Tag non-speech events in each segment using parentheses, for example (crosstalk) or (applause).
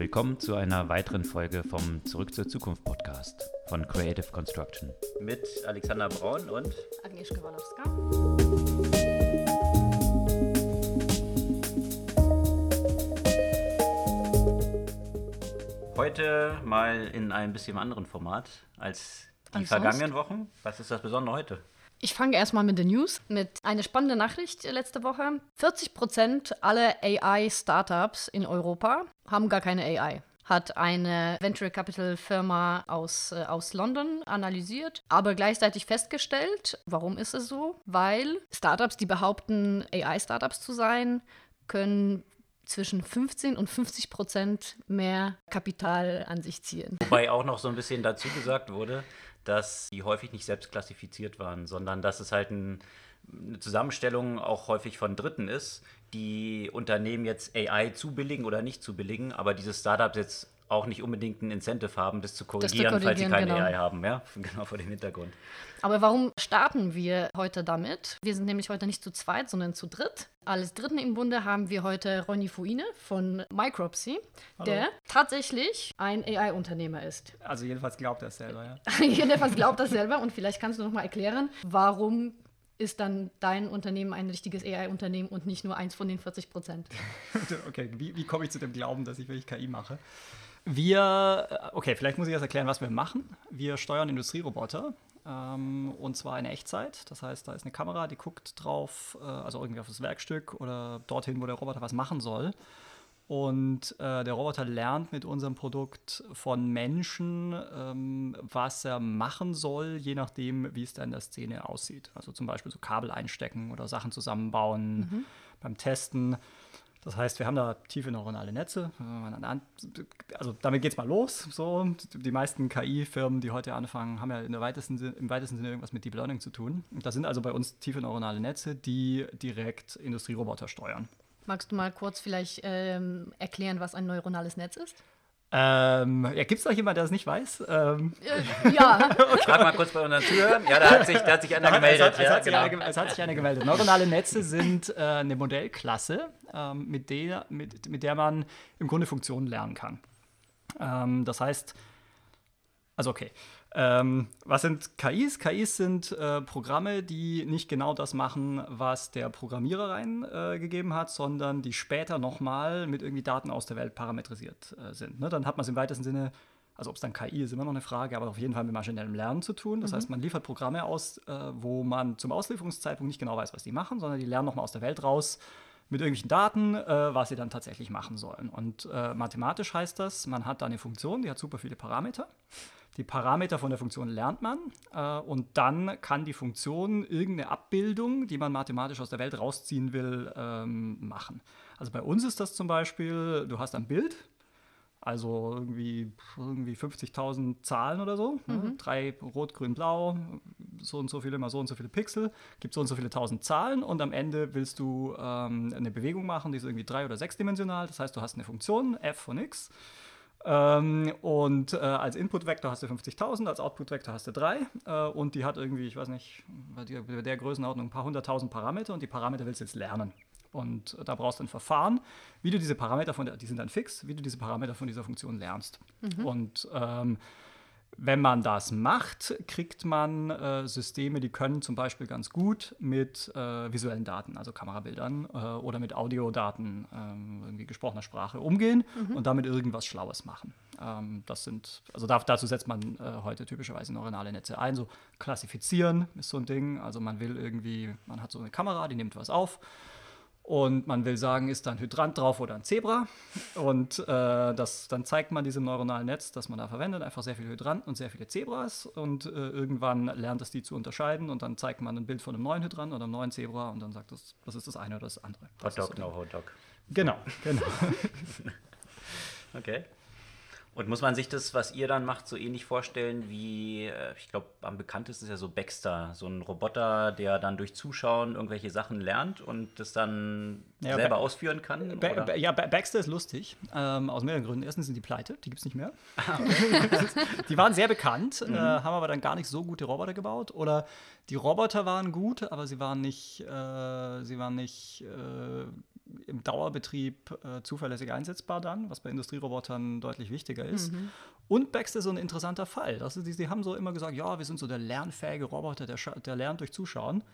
Willkommen zu einer weiteren Folge vom Zurück zur Zukunft Podcast von Creative Construction. Mit Alexander Braun und Agnieszka Walowska. Heute mal in einem bisschen anderen Format als die Als vergangenen Wochen. Was ist das Besondere heute? Ich fange erstmal mit den News, mit einer spannenden Nachricht letzte Woche. 40 Prozent aller AI-Startups in Europa haben gar keine AI. Hat eine Venture Capital Firma aus, äh, aus London analysiert, aber gleichzeitig festgestellt, warum ist es so? Weil Startups, die behaupten, AI-Startups zu sein, können zwischen 15 und 50 Prozent mehr Kapital an sich ziehen. Wobei auch noch so ein bisschen dazu gesagt wurde, dass die häufig nicht selbst klassifiziert waren, sondern dass es halt ein, eine Zusammenstellung auch häufig von Dritten ist, die Unternehmen jetzt AI zubilligen oder nicht zubilligen, aber diese Startups jetzt auch nicht unbedingt ein Incentive haben, das zu korrigieren, falls sie korrigieren, keine genau. AI haben, ja, (laughs) genau vor dem Hintergrund. Aber warum starten wir heute damit? Wir sind nämlich heute nicht zu zweit, sondern zu dritt. Als Dritten im Bunde haben wir heute Ronny Fuine von Micropsy, der tatsächlich ein AI-Unternehmer ist. Also jedenfalls glaubt er es selber, ja. (laughs) Jedenfalls glaubt das selber und vielleicht kannst du noch mal erklären, warum ist dann dein Unternehmen ein richtiges AI-Unternehmen und nicht nur eins von den 40 Prozent? (laughs) Okay, wie, wie komme ich zu dem Glauben, dass ich wirklich KI mache? Wir, äh, okay, vielleicht muss ich erst erklären, was wir machen. Wir steuern Industrieroboter ähm, und zwar in Echtzeit. Das heißt, da ist eine Kamera, die guckt drauf, äh, also irgendwie auf das Werkstück oder dorthin, wo der Roboter was machen soll. Und äh, der Roboter lernt mit unserem Produkt von Menschen, ähm, was er machen soll, je nachdem, wie es da in der Szene aussieht. Also zum Beispiel so Kabel einstecken oder Sachen zusammenbauen beim Testen. Das heißt, wir haben da tiefe neuronale Netze. Also damit geht es mal los. So. Die meisten KI-Firmen, die heute anfangen, haben ja in der weitesten, im weitesten Sinne irgendwas mit Deep Learning zu tun. Das sind also bei uns tiefe neuronale Netze, die direkt Industrieroboter steuern. Magst du mal kurz vielleicht ähm, erklären, was ein neuronales Netz ist? Ähm, ja, Gibt es da jemanden, der das nicht weiß? Ähm, Äh, ja, (laughs) Frag mal kurz bei unseren Zuhörern. Ja, da hat sich, da hat sich einer es, gemeldet. hat, es, ja, hat sich genau. einer, ge- es hat sich einer gemeldet. Neuronale Netze sind äh, eine Modellklasse, ähm, mit, der, mit, mit der man im Grunde Funktionen lernen kann. Ähm, das heißt, also okay, ähm, was sind KIs? KIs sind äh, Programme, die nicht genau das machen, was der Programmierer reingegeben äh, hat, sondern die später nochmal mit irgendwie Daten aus der Welt parametrisiert äh, sind. Ne? Dann hat man es im weitesten Sinne, also ob es dann KI ist, immer noch eine Frage, aber auf jeden Fall mit maschinellem Lernen zu tun. Das heißt, man liefert Programme aus, äh, wo man zum Auslieferungszeitpunkt nicht genau weiß, was die machen, sondern die lernen nochmal aus der Welt raus mit irgendwelchen Daten, äh, was sie dann tatsächlich machen sollen. Und äh, mathematisch heißt das, man hat da eine Funktion, die hat super viele Parameter. Die Parameter von der Funktion lernt man äh, und dann kann die Funktion irgendeine Abbildung, die man mathematisch aus der Welt rausziehen will, ähm, machen. Also bei uns ist das zum Beispiel, du hast ein Bild, also irgendwie, irgendwie 50.000 Zahlen oder so. Ne? Drei rot, grün, blau, so und so viele mal so und so viele Pixel, gibt so und so viele tausend Zahlen und am Ende willst du ähm, eine Bewegung machen, die ist irgendwie drei- oder sechsdimensional. Das heißt, du hast eine Funktion, f von x. Ähm, und äh, als Input-Vektor hast du 50.000, als Output-Vektor hast du 3 äh, und die hat irgendwie, ich weiß nicht, bei der, bei der Größenordnung ein paar hunderttausend Parameter und die Parameter willst du jetzt lernen. Und äh, da brauchst du ein Verfahren, wie du diese Parameter von der, die sind dann fix, wie du diese Parameter von dieser Funktion lernst. Und ähm, wenn man das macht, kriegt man äh, Systeme, die können zum Beispiel ganz gut mit äh, visuellen Daten, also Kamerabildern äh, oder mit Audiodaten, ähm, irgendwie gesprochener Sprache umgehen und damit irgendwas Schlaues machen. Ähm, das sind, also da, dazu setzt man äh, heute typischerweise neuronale Netze ein. So klassifizieren ist so ein Ding. Also man will irgendwie, man hat so eine Kamera, die nimmt was auf und man will sagen, ist da ein Hydrant drauf oder ein Zebra. Und äh, das, dann zeigt man diesem neuronalen Netz, das man da verwendet, einfach sehr viele Hydranten und sehr viele Zebras. Und äh, irgendwann lernt es die zu unterscheiden. Und dann zeigt man ein Bild von einem neuen Hydranten oder einem neuen Zebra. Und dann sagt es, das ist das eine oder das andere. Das Hotdog, so no Hotdog. Genau, (laughs) genau. (laughs) Okay. Und muss man sich das, was ihr dann macht, so ähnlich vorstellen wie, äh, ich glaube, am bekanntesten ist ja so Baxter, so ein Roboter, der dann durch Zuschauen irgendwelche Sachen lernt und das dann Ja, selber Ba- ausführen kann? Ba oder? ja, ba Baxter ist lustig, ähm, aus mehreren Gründen. Erstens sind die pleite, die gibt es nicht mehr. (laughs) die waren sehr bekannt, äh, haben aber dann gar nicht so gute Roboter gebaut. Oder die Roboter waren gut, aber sie waren nicht, äh, sie waren nicht äh, im Dauerbetrieb äh, zuverlässig einsetzbar dann, was bei Industrierobotern deutlich wichtiger ist. Mhm. Und Baxter ist so ein interessanter Fall. Das ist, die, die haben so immer gesagt, ja, wir sind so der lernfähige Roboter, der, der lernt durch Zuschauen.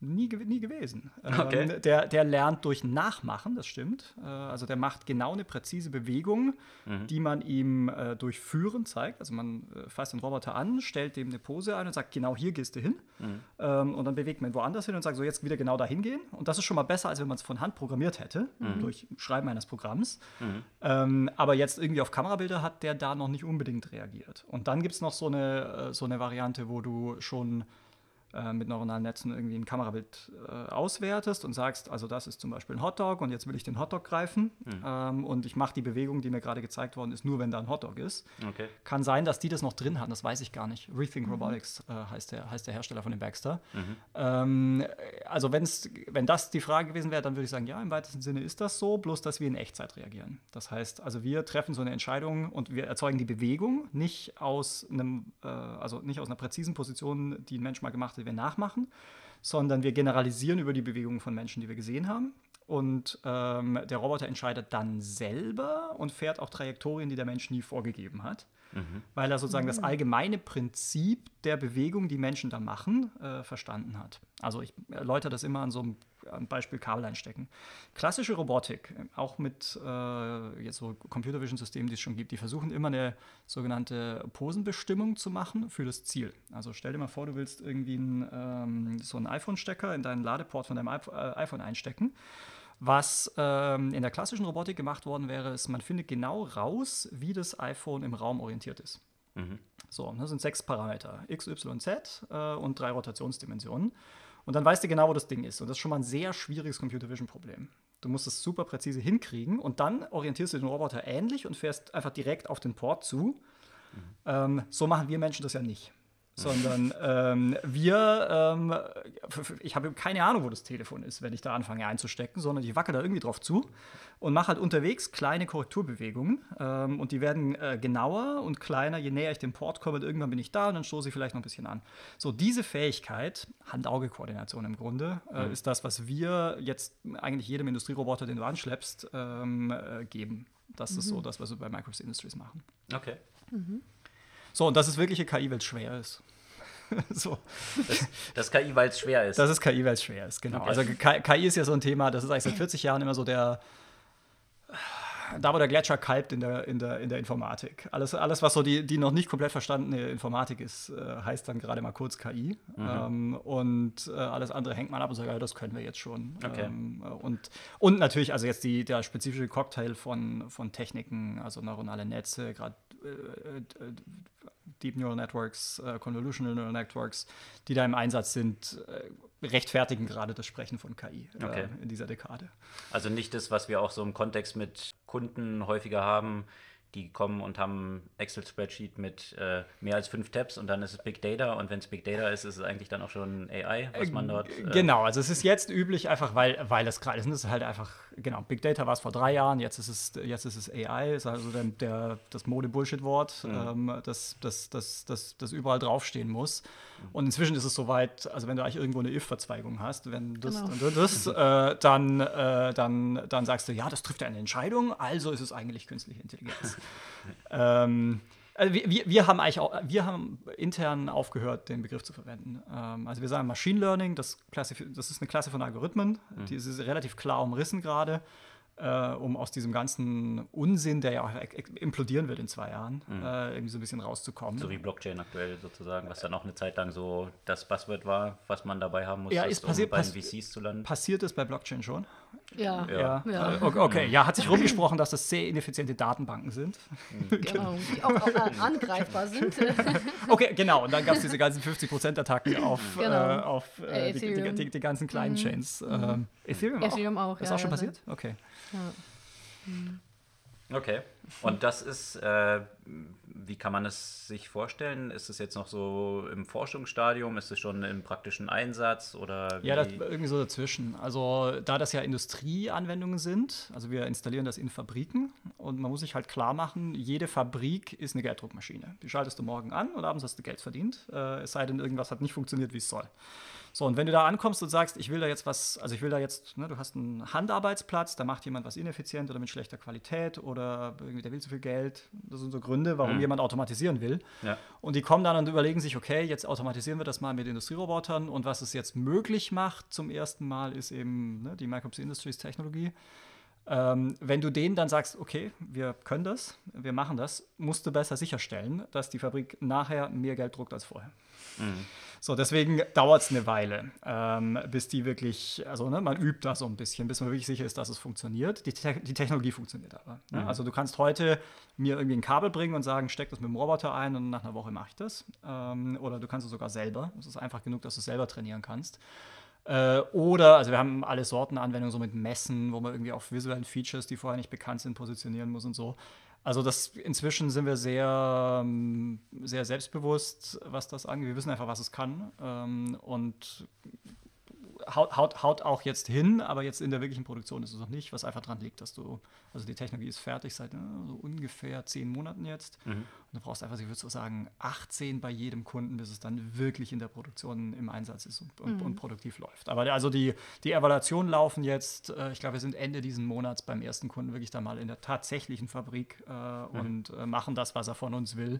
Nie, gew- nie gewesen. Mhm. Okay. Ähm, der, der lernt durch Nachmachen, das stimmt. Äh, also der macht genau eine präzise Bewegung, Mhm. die man ihm äh, durch Führen zeigt. Also man äh, fasst den Roboter an, stellt dem eine Pose ein und sagt, genau hier gehst du hin. Mhm. Ähm, und dann bewegt man ihn woanders hin und sagt, so jetzt wieder genau dahin gehen. Und das ist schon mal besser, als wenn man es von Hand programmiert hätte, Mhm. durch Schreiben eines Programms. Ähm, aber jetzt irgendwie auf Kamerabilder hat der da noch nicht unbedingt reagiert. Und dann gibt es noch so eine, äh, so eine Variante, wo du schon äh, mit neuronalen Netzen irgendwie ein Kamerabild äh, auswertest und sagst, also das ist zum Beispiel ein Hotdog und jetzt will ich den Hotdog greifen ähm, und ich mache die Bewegung, die mir gerade gezeigt worden ist, nur wenn da ein Hotdog ist. Okay. Kann sein, dass die das noch drin haben, das weiß ich gar nicht. Rethink Robotics äh, heißt, der, heißt der Hersteller von dem Baxter. Ähm, also wenn's, wenn das die Frage gewesen wäre, dann würde ich sagen, ja, im weitesten Sinne ist das so, bloß dass wir in Echtzeit reagieren. Das heißt, also wir treffen so eine Entscheidung und wir erzeugen die Bewegung nicht aus einem, äh, also nicht aus einer präzisen Position, die ein Mensch mal gemacht hat, die wir nachmachen, sondern wir generalisieren über die Bewegungen von Menschen, die wir gesehen haben. Und ähm, der Roboter entscheidet dann selber und fährt auch Trajektorien, die der Mensch nie vorgegeben hat weil er sozusagen das allgemeine Prinzip der Bewegung, die Menschen da machen, äh, verstanden hat. Also ich erläutere das immer an so einem am Beispiel Kabel einstecken. Klassische Robotik, äh, auch mit äh, jetzt so Computer Vision Systemen, die es schon gibt, die versuchen immer eine sogenannte Posenbestimmung zu machen für das Ziel. Also stell dir mal vor, du willst irgendwie ein, ähm, so einen iPhone-Stecker in deinen Ladeport von deinem äh, iPhone einstecken. Was ähm, in der klassischen Robotik gemacht worden wäre, ist, man findet genau raus, wie das iPhone im Raum orientiert ist. So, das sind sechs Parameter, x, y, z äh, und drei Rotationsdimensionen. Und dann weißt du genau, wo das Ding ist. Und das ist schon mal ein sehr schwieriges Computer Vision Problem. Du musst es super präzise hinkriegen und dann orientierst du den Roboter ähnlich und fährst einfach direkt auf den Port zu. Ähm, so machen wir Menschen das ja nicht. Sondern ähm, wir, ähm, ich habe keine Ahnung, wo das Telefon ist, wenn ich da anfange einzustecken, sondern ich wackel da irgendwie drauf zu und mache halt unterwegs kleine Korrekturbewegungen. Ähm, und die werden äh, genauer und kleiner, je näher ich dem Port komme. Und irgendwann bin ich da und dann stoße ich vielleicht noch ein bisschen an. So, diese Fähigkeit, Hand-Auge-Koordination im Grunde, äh, ist das, was wir jetzt eigentlich jedem Industrieroboter, den du anschleppst, ähm, äh, geben. Das ist so das, was wir bei Microsoft Industries machen. Okay. So, und das ist wirkliche KI, weil es schwer ist. (laughs) so. Das, das KI, weil es schwer ist. Das ist KI, weil es schwer ist, genau. Okay. Also KI ist ja so ein Thema, das ist eigentlich seit (clears throat) 40 Jahren immer so der, da wo der Gletscher kalbt in der, in der, in der Informatik. Alles, alles was so die, die noch nicht komplett verstandene Informatik ist, äh, heißt dann gerade mal kurz KI. Mhm. Ähm, und äh, alles andere hängt man ab und sagt, ja, das können wir jetzt schon. Okay. Ähm, und, und natürlich, also jetzt die, der spezifische Cocktail von, von Techniken, also neuronale Netze, gerade Deep Neural Networks, äh, Convolutional Neural Networks, die da im Einsatz sind, äh, rechtfertigen gerade das Sprechen von KI äh, Okay. in dieser Dekade. Also nicht das, was wir auch so im Kontext mit Kunden häufiger haben, die kommen und haben Excel-Spreadsheet mit äh, mehr als fünf Tabs und dann ist es Big Data und wenn es Big Data ist, ist es eigentlich dann auch schon AI, was man dort. Äh, Genau, also es ist jetzt üblich, einfach weil, weil es gerade ist. Und es ist halt einfach, genau, Big Data war es vor drei Jahren, jetzt ist es, jetzt ist es AI, ist also der, der, das Mode-Bullshit-Wort, ähm, das, das, das, das, das überall draufstehen muss. Und inzwischen ist es soweit, also wenn du eigentlich irgendwo eine if-Verzweigung hast, wenn das Genau. und das, (laughs) äh, dann, äh, dann, dann sagst du, ja, das trifft ja eine Entscheidung, also ist es eigentlich künstliche Intelligenz. (laughs) ähm, also wir, wir, haben eigentlich auch, wir haben intern aufgehört, den Begriff zu verwenden. Ähm, also wir sagen Machine Learning, das, das ist eine Klasse von Algorithmen, die ist relativ klar umrissen gerade, äh, um aus diesem ganzen Unsinn, der ja auch implodieren wird in zwei Jahren, äh, irgendwie so ein bisschen rauszukommen. so wie Blockchain aktuell sozusagen, was dann auch eine Zeit lang so das Buzzword war, was man dabei haben musste, Ja, ist passiert- um bei pass- den VCs zu landen. Passiert es bei Blockchain schon? Ja, Ja. Ja. Okay, ja, hat sich rumgesprochen, dass das sehr ineffiziente Datenbanken sind. (laughs) genau. Die auch, auch äh, angreifbar sind. (laughs) Okay, genau. Und dann gab es diese ganzen 50%-Attacken auf, Genau. äh, auf äh, die, die, die, die ganzen kleinen Chains. Ähm, Ethereum, Ethereum auch? auch, Ist ja, auch schon ja, passiert? Okay. Okay. Und das ist, äh, wie kann man es sich vorstellen? Ist es jetzt noch so im Forschungsstadium? Ist es schon im praktischen Einsatz? Oder wie? Ja, das, irgendwie so dazwischen. Also, da das ja Industrieanwendungen sind, also wir installieren das in Fabriken und man muss sich halt klar machen, jede Fabrik ist eine Gelddruckmaschine. Die schaltest du morgen an und abends hast du Geld verdient, äh, es sei denn, irgendwas hat nicht funktioniert, wie es soll. So, und wenn du da ankommst und sagst, ich will da jetzt was, also ich will da jetzt, ne, du hast einen Handarbeitsplatz, da macht jemand was ineffizient oder mit schlechter Qualität oder irgendwie der will zu viel Geld. Das sind so Gründe, warum Mhm. jemand automatisieren will. Ja. Und die kommen dann und überlegen sich, okay, jetzt automatisieren wir das mal mit Industrierobotern und was es jetzt möglich macht zum ersten Mal ist eben ne, die Microps Industries Technologie. Ähm, wenn du denen dann sagst, okay, wir können das, wir machen das, musst du besser sicherstellen, dass die Fabrik nachher mehr Geld druckt als vorher. So, deswegen dauert es eine Weile, ähm, bis die wirklich, also ne, man übt da so ein bisschen, bis man wirklich sicher ist, dass es funktioniert. Die, Te die Technologie funktioniert aber. Ne? Also du kannst heute mir irgendwie ein Kabel bringen und sagen, steck das mit dem Roboter ein und nach einer Woche mache ich das. Ähm, oder du kannst es sogar selber. Es ist einfach genug, dass du es selber trainieren kannst. Äh, oder, also wir haben alle Sorten Anwendungen, so mit Messen, wo man irgendwie auf visuellen Features, die vorher nicht bekannt sind, positionieren muss und so. Also das inzwischen sind wir sehr, ähm, sehr selbstbewusst, was das angeht. Wir wissen einfach, was es kann. Ähm, und haut, haut, haut auch jetzt hin, aber jetzt in der wirklichen Produktion ist es noch nicht, was einfach dran liegt, dass du, also die Technologie ist fertig seit äh, so ungefähr zehn Monaten jetzt. Und du brauchst einfach, ich würde so sagen, 18 bei jedem Kunden, bis es dann wirklich in der Produktion im Einsatz ist und, und, und produktiv läuft. Aber also die, die Evaluationen laufen jetzt, äh, ich glaube, wir sind Ende diesen Monats beim ersten Kunden wirklich dann mal in der tatsächlichen Fabrik äh, und äh, machen das, was er von uns will.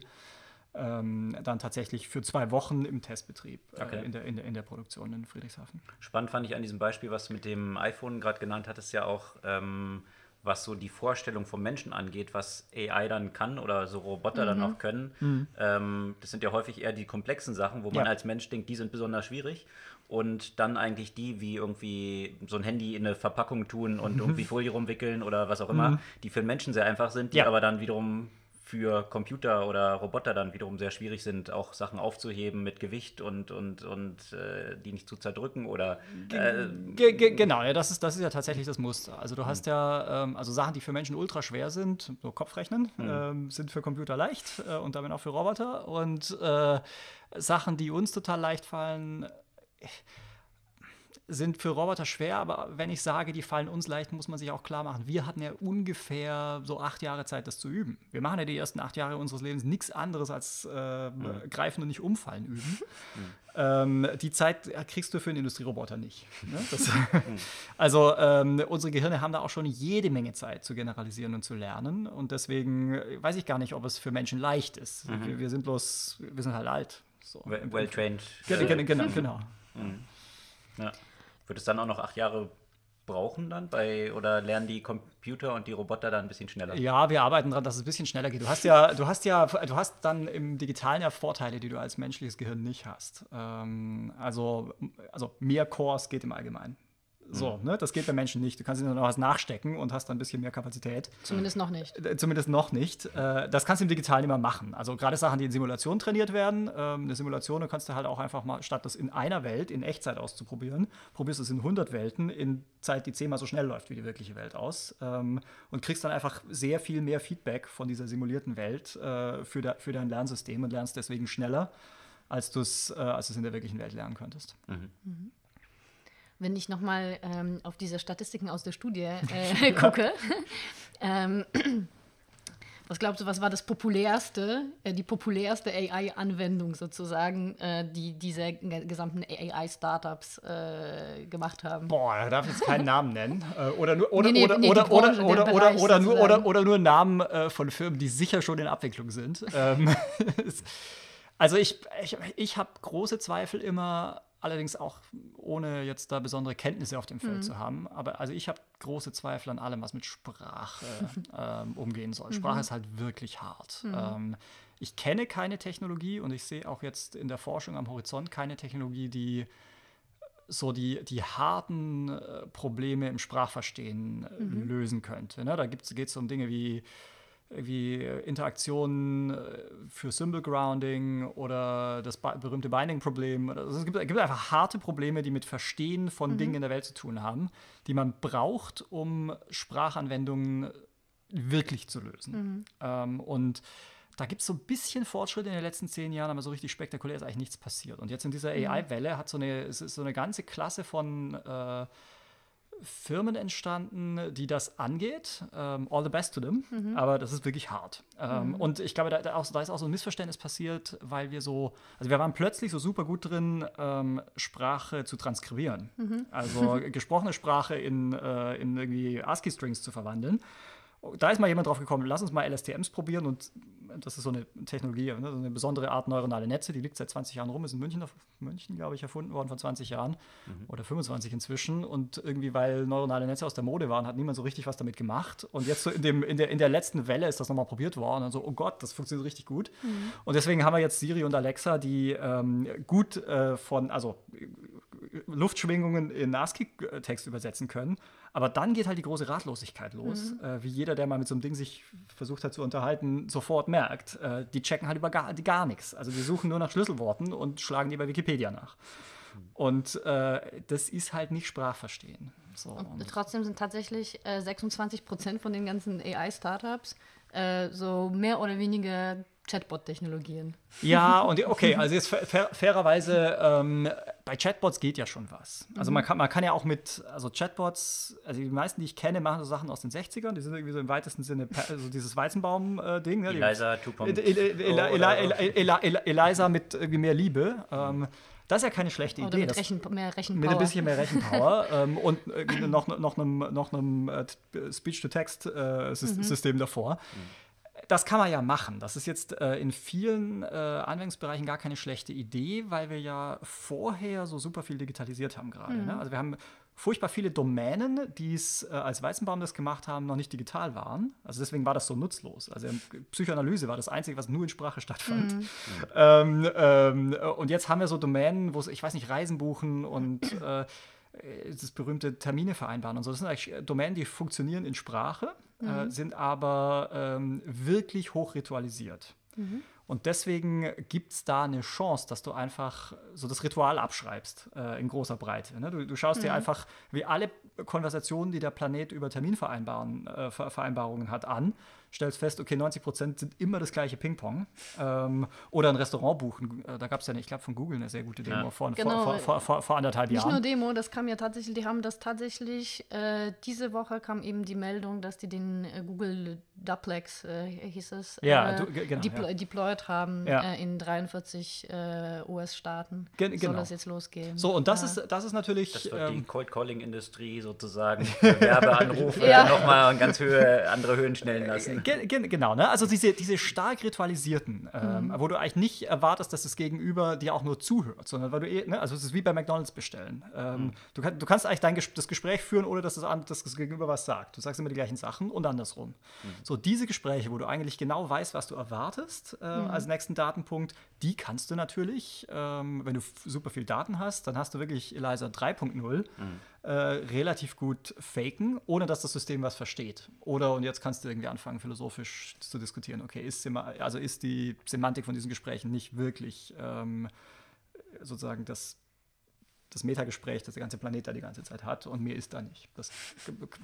Ähm, dann tatsächlich für zwei Wochen im Testbetrieb äh, Okay. in, der, in, der, in der Produktion in Friedrichshafen. Spannend fand ich an diesem Beispiel, was du mit dem iPhone gerade genannt hattest, ja auch, ähm, was so die Vorstellung vom Menschen angeht, was AI dann kann oder so Roboter dann auch können. Ähm, das sind ja häufig eher die komplexen Sachen, wo man Ja. als Mensch denkt, die sind besonders schwierig. Und dann eigentlich die, wie irgendwie so ein Handy in eine Verpackung tun und (laughs) irgendwie Folie rumwickeln oder was auch immer, die für Menschen sehr einfach sind, die Ja. aber dann wiederum für Computer oder Roboter dann wiederum sehr schwierig sind, auch Sachen aufzuheben mit Gewicht und, und, und äh, die nicht zu zerdrücken oder äh, Ge ge genau, ja, das ist, das ist ja tatsächlich das Muster. Also du hast ja, ähm, also Sachen, die für Menschen ultra schwer sind, so Kopfrechnen, ähm, sind für Computer leicht äh, und damit auch für Roboter. Und äh, Sachen, die uns total leicht fallen, äh, sind für Roboter schwer, aber wenn ich sage, die fallen uns leicht, muss man sich auch klar machen. Wir hatten ja ungefähr so acht Jahre Zeit, das zu üben. Wir machen ja die ersten acht Jahre unseres Lebens nichts anderes als äh, greifen und nicht umfallen üben. (laughs) Ähm, die Zeit kriegst du für einen Industrieroboter nicht. Ne? (laughs) Das, also ähm, unsere Gehirne haben da auch schon jede Menge Zeit zu generalisieren und zu lernen. Und deswegen weiß ich gar nicht, ob es für Menschen leicht ist. Wir, wir sind bloß, wir sind halt alt. So. well- well-trained. Genau, äh, genau, genau, genau. ja. Wird es dann auch noch acht Jahre brauchen dann bei oder lernen die Computer und die Roboter dann ein bisschen schneller? Ja, wir arbeiten daran, dass es ein bisschen schneller geht. Du hast ja, du hast ja, du hast dann im Digitalen ja Vorteile, die du als menschliches Gehirn nicht hast. Ähm, also, also mehr Cores geht im Allgemeinen. So, ne? Das geht bei Menschen nicht. Du kannst ihnen noch was nachstecken und hast dann ein bisschen mehr Kapazität. Zumindest noch nicht. Äh, Zumindest noch nicht. Äh, Das kannst du im Digitalen immer machen. Also gerade Sachen, die in Simulation trainiert werden. ähm, Eine Simulation kannst du halt auch einfach mal, statt das in einer Welt in Echtzeit auszuprobieren, probierst du es in 100 Welten in Zeit, die zehnmal so schnell läuft wie die wirkliche Welt aus. ähm, Und kriegst dann einfach sehr viel mehr Feedback von dieser simulierten Welt äh, für, de, für dein Lernsystem und lernst deswegen schneller, als du es äh, als in der wirklichen Welt lernen könntest. Wenn ich nochmal ähm, auf diese Statistiken aus der Studie äh, (laughs) gucke, (laughs) ähm, was glaubst du, was war das populärste, äh, die populärste AI-Anwendung sozusagen, äh, die diese ge- gesamten AI-Startups äh, gemacht haben? Boah, er darf jetzt keinen Namen nennen. Äh, oder nur, oder, Nee, nee, oder, nee, die oder, oder, Branche, der oder, oder, Bereich oder, nur, oder, oder nur Namen äh, von Firmen, die sicher schon in Abwicklung sind. Ähm, (laughs) also ich, ich, ich habe große Zweifel immer, allerdings auch ohne jetzt da besondere Kenntnisse auf dem Feld Mhm. zu haben. Aber also ich habe große Zweifel an allem, was mit Sprache (laughs) ähm, umgehen Mhm. soll. Sprache ist halt wirklich hart. Ähm, ich kenne keine Technologie und ich sehe auch jetzt in der Forschung am Horizont keine Technologie, die so die, die harten äh, Probleme im Sprachverstehen äh, lösen könnte. Ne? Da geht es um Dinge wie, wie äh, Interaktionen äh, für Symbol Grounding oder das berühmte Binding-Problem. Also es gibt, es gibt einfach harte Probleme, die mit Verstehen von Dingen in der Welt zu tun haben, die man braucht, um Sprachanwendungen wirklich zu lösen. Ähm, und da gibt es so ein bisschen Fortschritte in den letzten zehn Jahren, aber so richtig spektakulär ist eigentlich nichts passiert. Und jetzt in dieser AI-Welle hat so eine, es ist so eine ganze Klasse von äh, Firmen entstanden, die das angeht. Ähm, all the best to them. Mhm. Aber das ist wirklich hart. Ähm, Und ich glaube, da, da, auch, da ist auch so ein Missverständnis passiert, weil wir so, also wir waren plötzlich so super gut drin, ähm, Sprache zu transkribieren. Mhm. Also (laughs) gesprochene Sprache in, äh, in irgendwie ASCII-Strings zu verwandeln. Da ist mal jemand drauf gekommen, lass uns mal LSTMs probieren und das ist so eine Technologie, ne, so eine besondere Art neuronale Netze, die liegt seit 20 Jahren rum, ist in München, München glaube ich, erfunden worden vor 20 Jahren oder 25 inzwischen und irgendwie, weil neuronale Netze aus der Mode waren, hat niemand so richtig was damit gemacht und jetzt so in, dem, in, der, in der letzten Welle ist das nochmal probiert worden und so, oh Gott, das funktioniert richtig gut. Und deswegen haben wir jetzt Siri und Alexa, die ähm, gut äh, von, also Luftschwingungen in ASCII-Text übersetzen können. Aber dann geht halt die große Ratlosigkeit los, äh, wie jeder, der mal mit so einem Ding sich versucht hat zu unterhalten, sofort merkt. Äh, die checken halt über gar, die gar nichts. Also die suchen nur nach Schlüsselworten und schlagen die bei Wikipedia nach. Und äh, das ist halt nicht Sprachverstehen. So, und Trotzdem sind tatsächlich äh, 26 Prozent von den ganzen AI-Startups äh, so mehr oder weniger Chatbot-Technologien. Ja, (laughs) und okay, also jetzt fair, fair, fairerweise, ähm, bei Chatbots geht ja schon was. Also man, kann, man kann ja auch mit, also Chatbots, also die meisten, die ich kenne, machen so Sachen aus den 60ern, die sind irgendwie so im weitesten Sinne, per- so dieses Weizenbaum-Ding. Ne? Die- Eliza 2.0 El- El- El- oder El- so. El- El- El- Eliza mit irgendwie mehr Liebe. Ähm, das ist ja keine schlechte Oder Idee. mit Rechen, mehr Rechenpower. mit ein bisschen mehr Rechenpower (laughs) ähm, und äh, noch, noch einem, noch einem äh, Speech-to-Text-System davor. Das kann man ja machen. Das ist jetzt äh, in vielen äh, Anwendungsbereichen gar keine schlechte Idee, weil wir ja vorher so super viel digitalisiert haben gerade. Ne? Also wir haben furchtbar viele Domänen, die es, äh, als Weizenbaum das gemacht haben, noch nicht digital waren. Also deswegen war das so nutzlos. Also Psychoanalyse war das Einzige, was nur in Sprache stattfand. Ähm, ähm, und jetzt haben wir so Domänen, wo es, ich weiß nicht, Reisen buchen und äh, das berühmte Termine vereinbaren und so. Das sind eigentlich Domänen, die funktionieren in Sprache, äh, sind aber ähm, wirklich hoch ritualisiert. Und deswegen gibt es da eine Chance, dass du einfach so das Ritual abschreibst äh, in großer Breite. Ne? Du, du schaust dir einfach wie alle Konversationen, die der Planet über Terminvereinbarungen äh, hat, an, stellst fest, okay, 90 Prozent sind immer das gleiche Ping-Pong. Ähm, oder ein Restaurant buchen. Äh, da gab es ja, ich glaube, von Google eine sehr gute Demo Ja. vor, Genau. vor, vor, vor, vor anderthalb Nicht Jahren. nur Demo, das kam ja tatsächlich, die haben das tatsächlich, äh, diese Woche kam eben die Meldung, dass die den äh, Google Duplex, äh, hieß es, Ja, äh, du- ge- genau, deplo ja. deployed haben Ja. äh, in 43 äh, US-Staaten. Gen- Soll genau. das jetzt losgehen. So, und das, Ja. ist, das ist natürlich. Das wird die ähm, Cold Calling Industrie sozusagen (laughs) Werbeanrufe Ja. nochmal in ganz Höhe, andere Höhen stellen lassen. Ge ge genau, ne? Also diese, diese stark ritualisierten, ähm, Mhm. wo du eigentlich nicht erwartest, dass das Gegenüber dir auch nur zuhört, sondern weil du eh, ne? also es ist wie bei McDonalds bestellen. Ähm, du, kann, du kannst eigentlich dein das Gespräch führen, ohne dass das, dass das Gegenüber was sagt. Du sagst immer die gleichen Sachen und andersrum. So diese Gespräche, wo du eigentlich genau weißt, was du erwartest äh, als nächsten Datenpunkt, die kannst du natürlich, ähm, wenn du super viel Daten hast, dann hast du wirklich ELISA 3.0 äh, relativ gut faken, ohne dass das System was versteht. Oder, und jetzt kannst du irgendwie anfangen, philosophisch zu diskutieren, okay, ist, also ist die Semantik von diesen Gesprächen nicht wirklich ähm, sozusagen das, das Metagespräch, das der ganze Planet da die ganze Zeit hat und mir ist da nicht. Das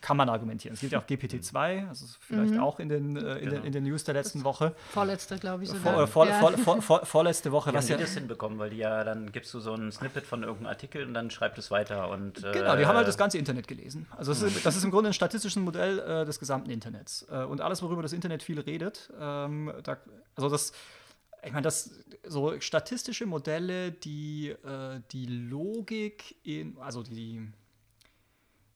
kann man argumentieren. Es gibt ja auch GPT-2, also vielleicht auch in den, äh, in, den, in den News der letzten Woche. Vorletzte, glaube ich, Vor, sogar. äh, vor, Ja. vor, vor, vor, vorletzte Woche, Wie haben was ja. das hinbekommen? Weil die ja, dann gibst du so ein Snippet von irgendeinem Artikel und dann schreibt es weiter. Und, äh, Genau, die haben halt das ganze Internet gelesen. Also das ist, das ist im Grunde ein statistisches Modell äh, des gesamten Internets. Äh, und alles, worüber das Internet viel redet, ähm, da, also das, ich meine, das so statistische Modelle, die äh, die Logik in, also die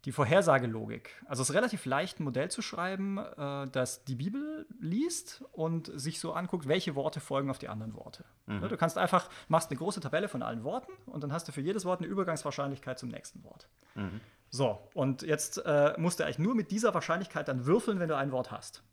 die Vorhersagelogik. Also es ist relativ leicht, ein Modell zu schreiben, äh, das die Bibel liest und sich so anguckt, welche Worte folgen auf die anderen Worte. Ja, Du kannst einfach, machst eine große Tabelle von allen Worten und dann hast du für jedes Wort eine Übergangswahrscheinlichkeit zum nächsten Wort. So, und jetzt äh, musst du eigentlich nur mit dieser Wahrscheinlichkeit dann würfeln, wenn du ein Wort hast.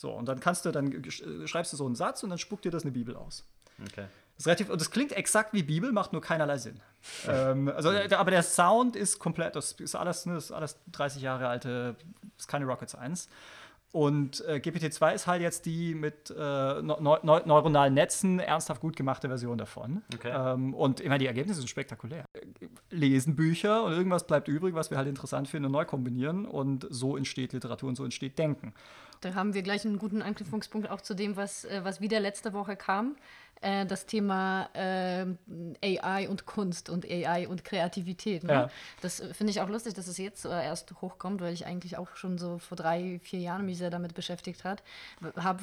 So, und dann kannst du, dann äh, schreibst du so einen Satz und dann spuckt dir das eine Bibel aus. Okay. Das, ist relativ, und das klingt exakt wie Bibel, macht nur keinerlei Sinn. ähm, also, äh, aber der Sound ist komplett, das ist alles, ne, das ist alles 30 Jahre alte, ist keine Rocket Science. Und äh, GPT-2 ist halt jetzt die mit äh, neu neu neuronalen Netzen ernsthaft gut gemachte Version davon. Okay. Ähm, und meine, die Ergebnisse sind spektakulär. Lesen Bücher und irgendwas bleibt übrig, was wir halt interessant finden und neu kombinieren. Und so entsteht Literatur und so entsteht Denken. Da haben wir gleich einen guten Anknüpfungspunkt auch zu dem, was, äh, was wieder letzte Woche kam. Äh, das Thema äh, AI und Kunst und AI und Kreativität. Ne? Ja. Das äh, finde ich auch lustig, dass es jetzt äh, erst hochkommt, weil ich eigentlich auch schon so vor drei, vier Jahren mich sehr damit beschäftigt habe,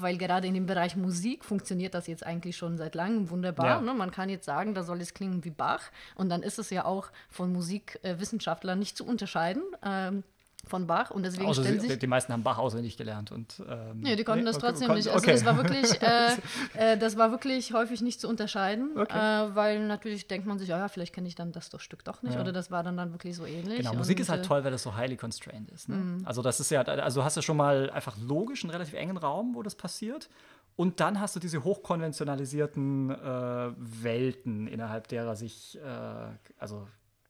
weil gerade in dem Bereich Musik funktioniert das jetzt eigentlich schon seit langem wunderbar. Ja. Ne? Man kann jetzt sagen, da soll es klingen wie Bach und dann ist es ja auch von Musikwissenschaftlern nicht zu unterscheiden. Ähm, von Bach und deswegen Außer stellen sich die meisten haben Bach auswendig gelernt und ähm, Nee, die konnten nee, das trotzdem konnten- nicht. Also okay. das war wirklich, (laughs) äh, äh, das war wirklich häufig nicht zu unterscheiden, Okay. äh, weil natürlich denkt man sich, ja, ja vielleicht kenne ich dann das doch Stück doch nicht Ja. oder das war dann dann wirklich so ähnlich. Genau, Musik und, ist halt äh, toll, weil das so highly constrained ist. Ne? Mhm. Also das ist ja, also hast du schon mal einfach logisch einen relativ engen Raum, wo das passiert. Und dann hast du diese hochkonventionalisierten äh, Welten, innerhalb derer sich, äh, also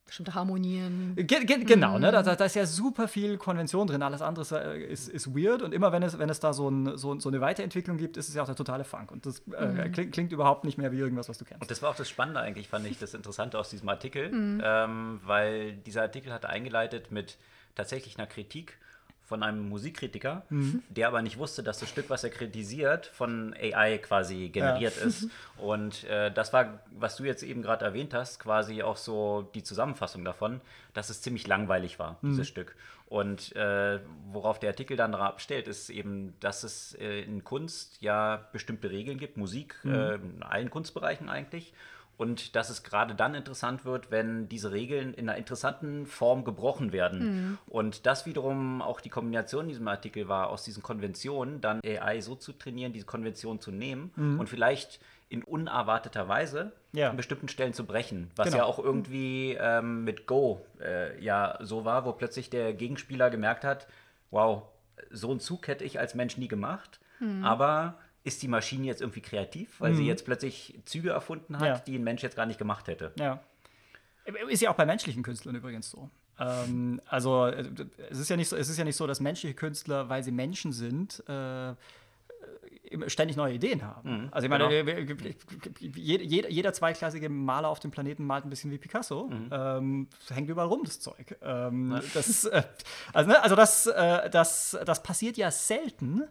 Bestimmte Harmonien. Ge ge genau, Mhm. ne? da, da da ist ja super viel Konvention drin, alles andere ist, äh, ist, ist weird und immer wenn es, wenn es da so, ein, so, so eine Weiterentwicklung gibt, ist es ja auch der totale Funk und das äh, Mhm. klingt, klingt überhaupt nicht mehr wie irgendwas, was du Und kennst. das war auch das Spannende eigentlich, fand ich, das Interessante aus diesem Artikel, Mhm. ähm, weil dieser Artikel hatte eingeleitet mit tatsächlich einer Kritik von einem Musikkritiker, Mhm. der aber nicht wusste, dass das Stück, was er kritisiert, von AI quasi generiert (laughs) ist. Und äh, das war, was du jetzt eben gerade erwähnt hast, quasi auch so die Zusammenfassung davon, dass es ziemlich langweilig war, Mhm. dieses Stück. Und äh, worauf der Artikel dann abstellt, ist eben, dass es äh, in Kunst ja bestimmte Regeln gibt, Musik, Mhm. äh, in allen Kunstbereichen eigentlich. Und dass es gerade dann interessant wird, wenn diese Regeln in einer interessanten Form gebrochen werden. Und das wiederum auch die Kombination in diesem Artikel war, aus diesen Konventionen dann AI so zu trainieren, diese Konvention zu nehmen und vielleicht in unerwarteter Weise Ja. an bestimmten Stellen zu brechen. Was Genau. ja auch irgendwie ähm, mit Go äh, ja so war, wo plötzlich der Gegenspieler gemerkt hat, wow, so einen Zug hätte ich als Mensch nie gemacht, aber ist die Maschine jetzt irgendwie kreativ, weil sie jetzt plötzlich Züge erfunden hat, Mhm. Ja. die ein Mensch jetzt gar nicht gemacht hätte. Ja. Ist ja auch bei menschlichen Künstlern übrigens so. Ähm, also äh, es ist, ja nicht so, es ist ja nicht so, dass menschliche Künstler, weil sie Menschen sind, äh, ständig neue Ideen haben. Mhm, also ich meine, genau. jeder, jeder, zweiklassige Maler auf dem Planeten malt ein bisschen wie Picasso. Mhm. Ähm, es hängt überall rum, das Zeug. Ähm, das, äh, also, ne, also das, äh, das, das passiert ja selten.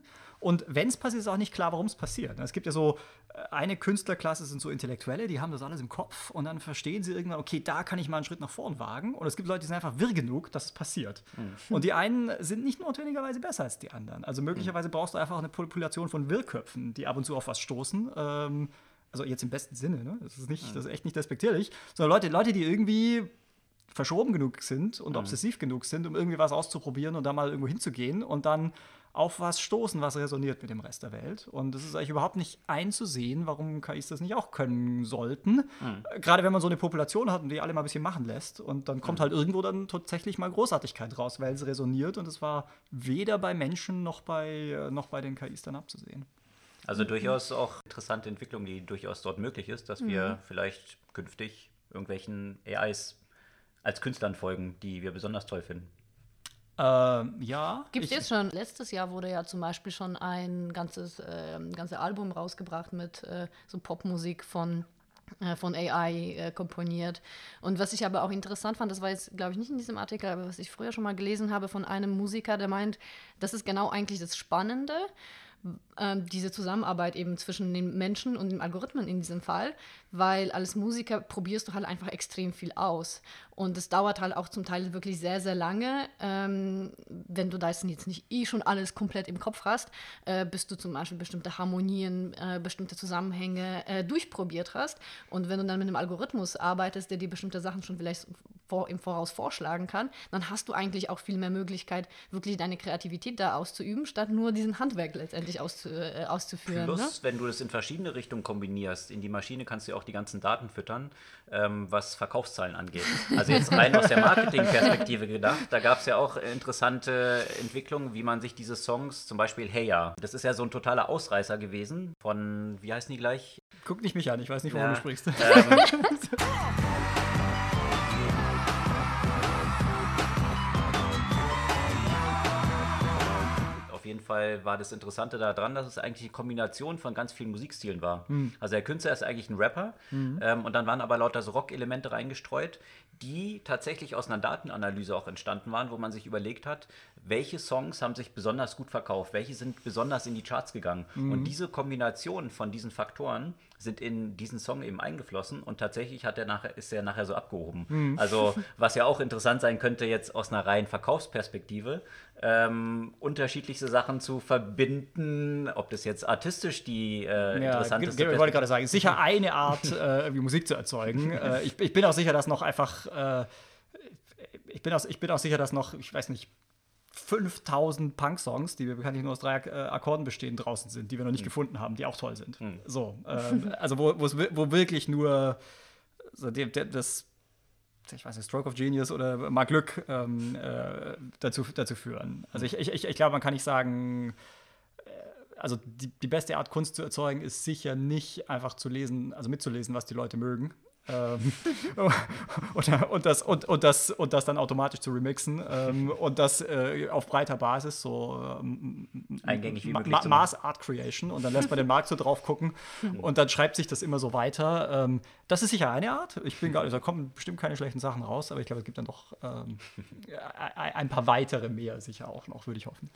Und wenn es passiert, ist auch nicht klar, warum es passiert. Es gibt ja so äh, eine Künstlerklasse, sind so Intellektuelle, die haben das alles im Kopf und dann verstehen sie irgendwann, okay, da kann ich mal einen Schritt nach vorn wagen. Und es gibt Leute, die sind einfach wirr genug, dass es passiert. Und die einen sind nicht notwendigerweise besser als die anderen. Also möglicherweise brauchst du einfach eine Population von Wirrköpfen, die ab und zu auf was stoßen. Ähm, also jetzt im besten Sinne, ne? Das ist, nicht, das ist echt nicht despektierlich. Sondern Leute, Leute, die irgendwie verschoben genug sind und obsessiv genug sind, um irgendwie was auszuprobieren und da mal irgendwo hinzugehen und dann auf was stoßen, was resoniert mit dem Rest der Welt. Und es ist eigentlich überhaupt nicht einzusehen, warum KIs das nicht auch können sollten. Äh, Gerade wenn man so eine Population hat und die alle mal ein bisschen machen lässt. Und dann kommt halt irgendwo dann tatsächlich mal Großartigkeit raus, weil es resoniert. Und es war weder bei Menschen noch bei, äh, noch bei den KIs dann abzusehen. Also durchaus auch interessante Entwicklung, die durchaus dort möglich ist, dass wir vielleicht künftig irgendwelchen AIs als Künstlern folgen, die wir besonders toll finden. Ähm, ja. Gibt es jetzt schon, letztes Jahr wurde ja zum Beispiel schon ein ganzes, äh, ein ganzes Album rausgebracht mit äh, so Popmusik von, äh, von AI äh, komponiert. Und was ich aber auch interessant fand, das war jetzt, glaube ich, nicht in diesem Artikel, aber was ich früher schon mal gelesen habe von einem Musiker, der meint, das ist genau eigentlich das Spannende, ähm, diese Zusammenarbeit eben zwischen den Menschen und den Algorithmen in diesem Fall, weil als Musiker probierst du halt einfach extrem viel aus. Und es dauert halt auch zum Teil wirklich sehr, sehr lange. Ähm, wenn du das jetzt nicht eh schon alles komplett im Kopf hast, äh, bis du zum Beispiel bestimmte Harmonien, äh, bestimmte Zusammenhänge äh, durchprobiert hast. Und wenn du dann mit einem Algorithmus arbeitest, der dir bestimmte Sachen schon vielleicht vor, im Voraus vorschlagen kann, dann hast du eigentlich auch viel mehr Möglichkeit, wirklich deine Kreativität da auszuüben, statt nur diesen Handwerk letztendlich äh, auszuführen. Ne? Plus, wenn du das in verschiedene Richtungen kombinierst, in die Maschine kannst du ja auch die ganzen Daten füttern, ähm, was Verkaufszahlen angeht. Also jetzt rein aus der Marketingperspektive gedacht, da gab es ja auch interessante Entwicklungen, wie man sich diese Songs, zum Beispiel Hey Ya, das ist ja so ein totaler Ausreißer gewesen von, wie heißen die gleich? Guck nicht mich an, ich weiß nicht, wovon Ja. du sprichst. Ähm, (laughs) Fall war das Interessante daran, dass es eigentlich eine Kombination von ganz vielen Musikstilen war. Hm. Also der Künstler ist eigentlich ein Rapper ähm, und dann waren aber lauter so Rock-Elemente reingestreut, die tatsächlich aus einer Datenanalyse auch entstanden waren, wo man sich überlegt hat, welche Songs haben sich besonders gut verkauft, welche sind besonders in die Charts gegangen. Mhm. Und diese Kombination von diesen Faktoren sind in diesen Song eben eingeflossen und tatsächlich hat er nachher, ist er nachher so abgehoben. Mhm. Also (laughs) was ja auch interessant sein könnte jetzt aus einer reinen Verkaufsperspektive, ähm, unterschiedlichste Sachen zu verbinden, ob das jetzt artistisch die äh, Ja, interessanteste ge- ge- wollte gerade sagen, sicher eine Art, äh, Musik zu erzeugen. (laughs) Äh, ich, ich bin auch sicher, dass noch einfach, äh, ich, bin auch, ich bin auch sicher, dass noch, ich weiß nicht, 5000 Punk-Songs, die wir bekanntlich nur aus drei äh, Akkorden bestehen, draußen sind, die wir noch nicht gefunden haben, die auch toll sind. So, (laughs) ähm, also wo, wo wirklich nur so das, ich weiß nicht, Stroke of Genius oder mal Glück ähm, äh, dazu, dazu führen. Also ich, ich, ich, glaube, man kann nicht sagen, also die, die beste Art, Kunst zu erzeugen, ist sicher nicht einfach zu lesen, also mitzulesen, was die Leute mögen. Ähm, (laughs) und, und, das, und, und, das, und das dann automatisch zu remixen ähm, und das äh, auf breiter Basis, so ähm, Eingängig wie möglich Ma. Mass Art Creation und dann lässt man den Markt so drauf gucken (laughs) und dann schreibt sich das immer so weiter. Ähm, das ist sicher eine Art. Ich bin (laughs) gar da kommen bestimmt keine schlechten Sachen raus, aber ich glaube, es gibt dann doch ähm, ein paar weitere mehr sicher auch noch, würde ich hoffen.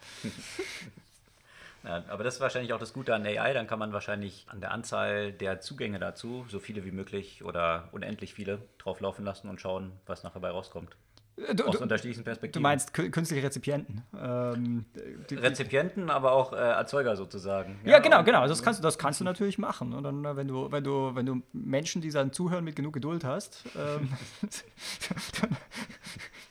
Ja, aber das ist wahrscheinlich auch das Gute an AI. Dann kann man wahrscheinlich an der Anzahl der Zugänge dazu so viele wie möglich oder unendlich viele drauflaufen lassen und schauen, was nachher bei rauskommt. Du, Aus du, unterschiedlichen du Perspektiven. meinst kü- künstliche Rezipienten. Ähm, die, Rezipienten, aber auch äh, Erzeuger sozusagen. Ja, genau, und- genau. Also das kannst du, das kannst du natürlich machen. Und dann, äh, wenn du, wenn du, wenn du Menschen, die dann zuhören, mit genug Geduld hast, ähm, (laughs) (laughs)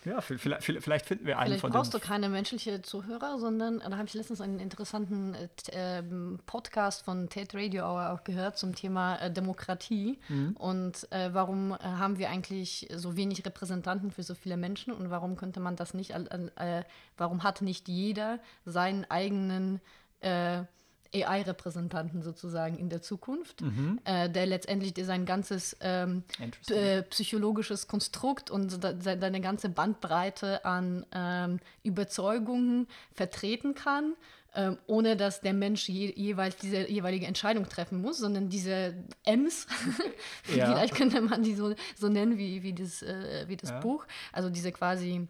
ja, vielleicht, vielleicht finden wir einen Vielleicht von brauchst du keine menschliche Zuhörer, sondern da habe ich letztens einen interessanten äh, ähm, Podcast von Ted Radio Hour auch gehört zum Thema äh, Demokratie Mhm. und äh, warum äh, haben wir eigentlich so wenig Repräsentanten für so viele Menschen und warum könnte man das nicht, äh, warum hat nicht jeder seinen eigenen äh, AI-Repräsentanten sozusagen in der Zukunft, äh, der letztendlich sein ganzes ähm, äh, psychologisches Konstrukt und seine ganze Bandbreite an ähm, Überzeugungen vertreten kann, ähm, ohne dass der Mensch je, jeweils diese jeweilige Entscheidung treffen muss, sondern diese M's, (laughs) Ja. vielleicht könnte man die so, so nennen wie, wie das, äh, wie das Ja. Buch, also diese quasi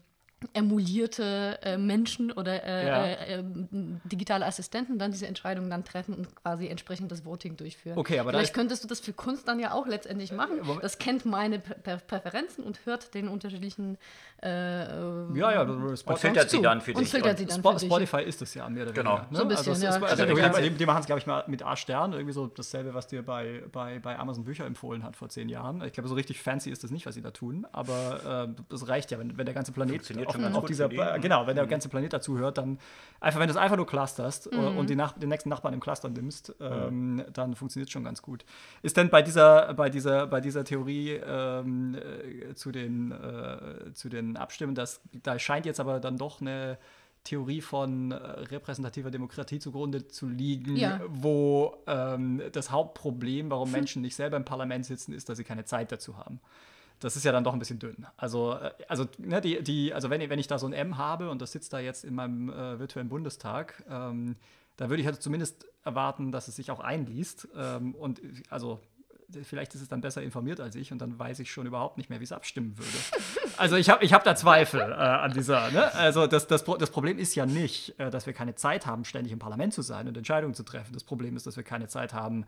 emulierte äh, Menschen oder äh, Ja. äh, ähm, digitale Assistenten dann diese Entscheidungen dann treffen und quasi entsprechend das Voting durchführen. Okay, aber Vielleicht könntest du das für Kunst dann ja auch letztendlich machen. Das kennt meine Pä- Präferenzen und hört den unterschiedlichen äh, äh, Ja, ja, du- Und filtert sie dann für und dich. filtert sie dann Spo für dich. Spotify ist es ja mehr oder Genau. weniger. Ne? So ein bisschen, also, es ja. ist- Also also, die, die machen es, glaube ich, mal mit A-Stern, irgendwie so dasselbe, was dir bei, bei, bei Amazon Bücher empfohlen hat vor zehn Jahren. Ich glaube, so richtig fancy ist das nicht, was sie da tun, aber äh, das reicht ja, wenn, wenn der ganze Planet Funktioniert auf, dieser. Mhm. äh, genau, wenn der ganze Planet dazu hört, dann einfach, wenn du es einfach nur clusterst äh, und die Nach den nächsten Nachbarn im Cluster nimmst, ähm, dann funktioniert es schon ganz gut. Ist denn bei dieser, bei dieser, bei dieser Theorie ähm, äh, zu, den, äh, zu den Abstimmen, dass, da scheint jetzt aber dann doch eine Theorie von repräsentativer Demokratie zugrunde zu liegen, Ja. wo ähm, das Hauptproblem, warum Menschen nicht selber im Parlament sitzen, ist, dass sie keine Zeit dazu haben. Das ist ja dann doch ein bisschen dünn. Also, äh, also, ne, die, die, also wenn, ich- wenn ich da so ein M habe und das sitzt da jetzt in meinem äh, virtuellen Bundestag, ähm, da würde ich halt zumindest erwarten, dass es sich auch einliest. Ähm, und also vielleicht ist es dann besser informiert als ich und dann weiß ich schon überhaupt nicht mehr, wie es abstimmen würde. (laughs) Also ich habe ich hab da Zweifel äh, an dieser. Ne? Also das, das, das Problem ist ja nicht, äh, dass wir keine Zeit haben, ständig im Parlament zu sein und Entscheidungen zu treffen. Das Problem ist, dass wir keine Zeit haben,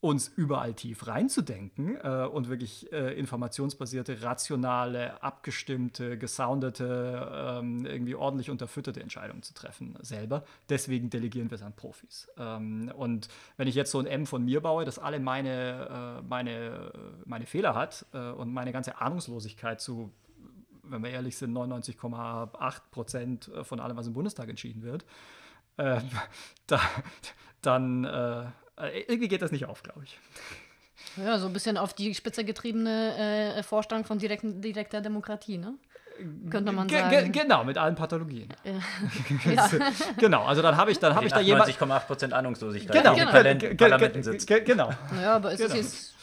uns überall tief reinzudenken äh, und wirklich äh, informationsbasierte, rationale, abgestimmte, gesoundete, ähm, irgendwie ordentlich unterfütterte Entscheidungen zu treffen selber. Deswegen delegieren wir es an Profis. Ähm, und wenn ich jetzt so ein M von mir baue, das alle meine, äh, meine, meine Fehler hat äh, und meine ganze Ahnungslosigkeit zu wenn wir ehrlich sind, 99,8 Prozent von allem, was im Bundestag entschieden wird, äh, (laughs) da, dann äh, irgendwie geht das nicht auf, glaube ich. Ja, so ein bisschen auf die Spitze getriebene äh, Vorstellung von direkten, direkter Demokratie, ne? Könnte man Ge ge sagen. genau, mit allen Pathologien. Ja. (laughs) genau, also dann habe ich, dann habe ich da jemand. 98,8% Ahnungslosigkeit, Genau, in genau. Ge- Parlamenten ge- sitzt. ge- genau. Ja, aber ist Genau. es jetzt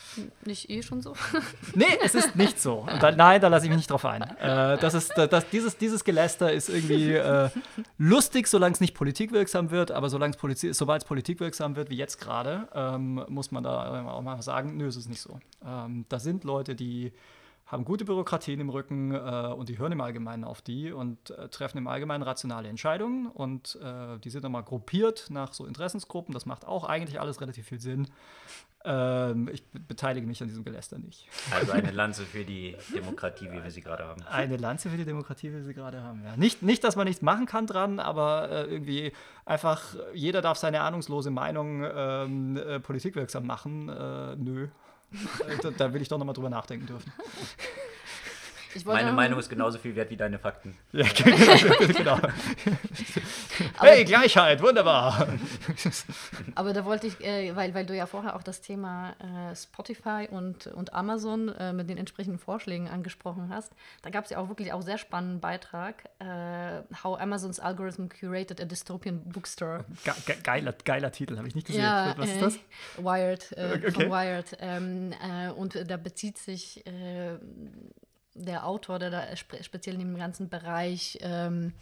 nicht eh schon so? (laughs) Nee, es ist nicht so. (laughs) Da, nein, da lasse ich mich nicht drauf ein. Äh, das ist, das, dieses, dieses Geläster ist irgendwie äh, lustig, solange es nicht politikwirksam wird, aber sobald es politikwirksam wird, wie jetzt gerade, ähm, muss man da auch mal sagen, nö, es ist nicht so. Ähm, da sind Leute, die haben gute Bürokratien im Rücken äh, und die hören im Allgemeinen auf die und äh, treffen im Allgemeinen rationale Entscheidungen und äh, die sind dann mal gruppiert nach so Interessensgruppen. Das macht auch eigentlich alles relativ viel Sinn. Ähm, ich beteilige mich an diesem Geläster nicht. Also eine (laughs) Lanze für die Demokratie, wie wir sie gerade haben. Eine Lanze für die Demokratie, wie wir sie gerade haben, ja. Nicht, nicht, dass man nichts machen kann dran, aber äh, irgendwie einfach, jeder darf seine ahnungslose Meinung ähm, äh, politikwirksam machen. Äh, nö. Da, da will ich doch nochmal drüber nachdenken dürfen. (laughs) Meine Meinung ist genauso viel wert wie deine Fakten. (laughs) Ja, genau. (laughs) genau. hey, Gleichheit, wunderbar. (laughs) Aber da wollte ich, äh, weil, weil du ja vorher auch das Thema äh, Spotify und, und Amazon äh, mit den entsprechenden Vorschlägen angesprochen hast, da gab es ja auch wirklich auch sehr spannenden Beitrag, äh, How Amazon's Algorithm Curated a Dystopian Bookstore. Ge ge geiler, geiler Titel, habe ich nicht gesehen. Ja, Was ist das? Äh, Wired, äh, okay. von Wired. Ähm, und da bezieht sich der Autor, der da spe speziell in dem ganzen Bereich ähm,